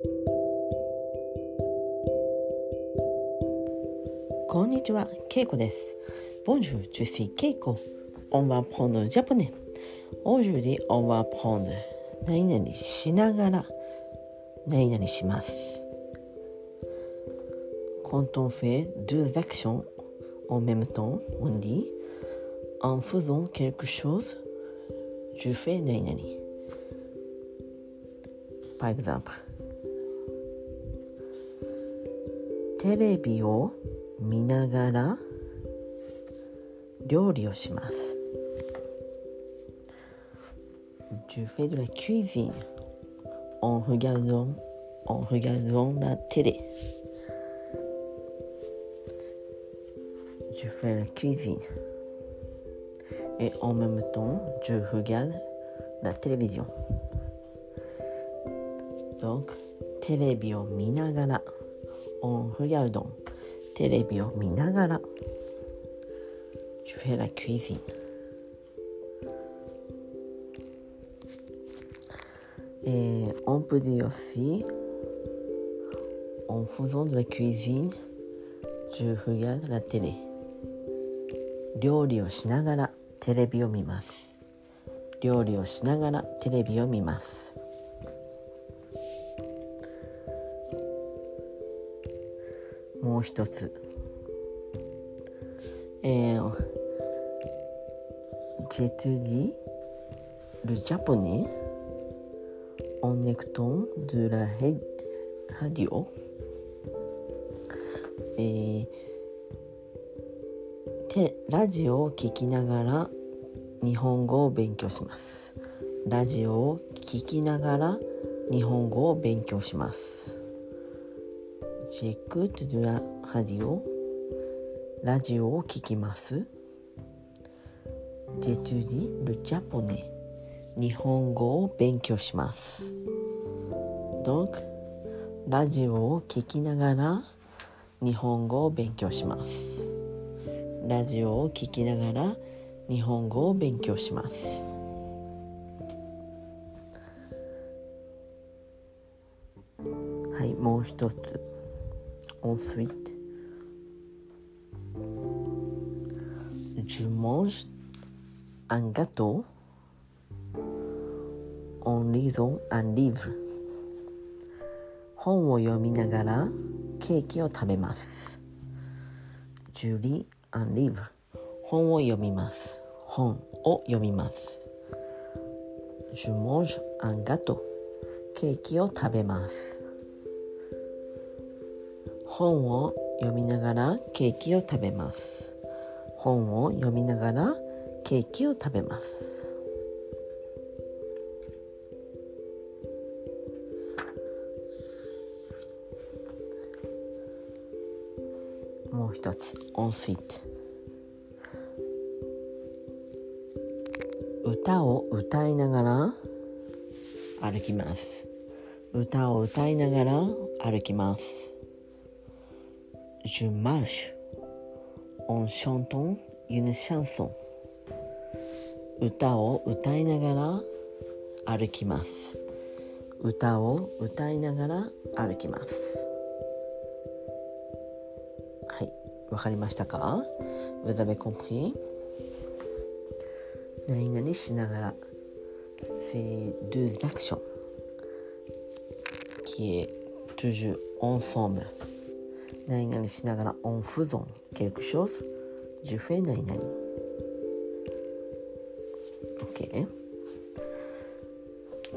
こんにちは、ケイコです。Bonjour, je suis Keiko. On va prendre le japonais. Aujourd'hui, on va prendre 何々しながら何々します。Quand on fait deux actions en même temps, on dit en faisant quelque chose, je fais 何々。Par exemple, テレビを見ながら料理をします。Je fais de la cuisine en regardant, en regardant la télé. Je fais la cuisine et en même temps je regarde la télévision. Donc, テレビを見ながら オンフヤウドンテレビを見ながら。ジュフェラクイズン。えー、 on peut dire aussiオンフゾンドラクイズン。ジュフヤラテレ。料理をしながらテレビを見ます。料理をしながらテレビを見ます。もう一つ。えー、j'étudie le japonais en écoutant de la radio えー、てラジオを聞きながら日本語を勉強します。ラジオを聞きながら日本語を勉強します。J'écoute de la radio ラジオを聞きます。J'étudie le japonais 日本語を勉強します。Donc ラジオを聞きながら日本語を勉強します。ラジオを聞きながら日本語を勉強します。はいもう一つ。Ensuite je mange un gâteau en lisant un livre 本を読みながらケーキを食べます Je lis un livre 本を読みます本を読みます Je mange un gâteau ケーキを食べます本を読みながらケーキを食べます。本を読みながらケーキを食べます。もう一つ。ensuite 歌を歌いながら歩きます。歌を歌いながら歩きます。Je marche en chantant une chanson 歌を歌いながら歩きます歌を歌いながら歩きますはいわかりましたか Vous avez compris 何々しながら C'est deux actions qui est toujours ensemble 何々しながらオンフゾンケクショースジュフェ何々オッケー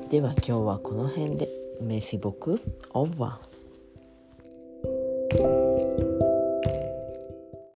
では今日はこの辺で。メシボオーバー。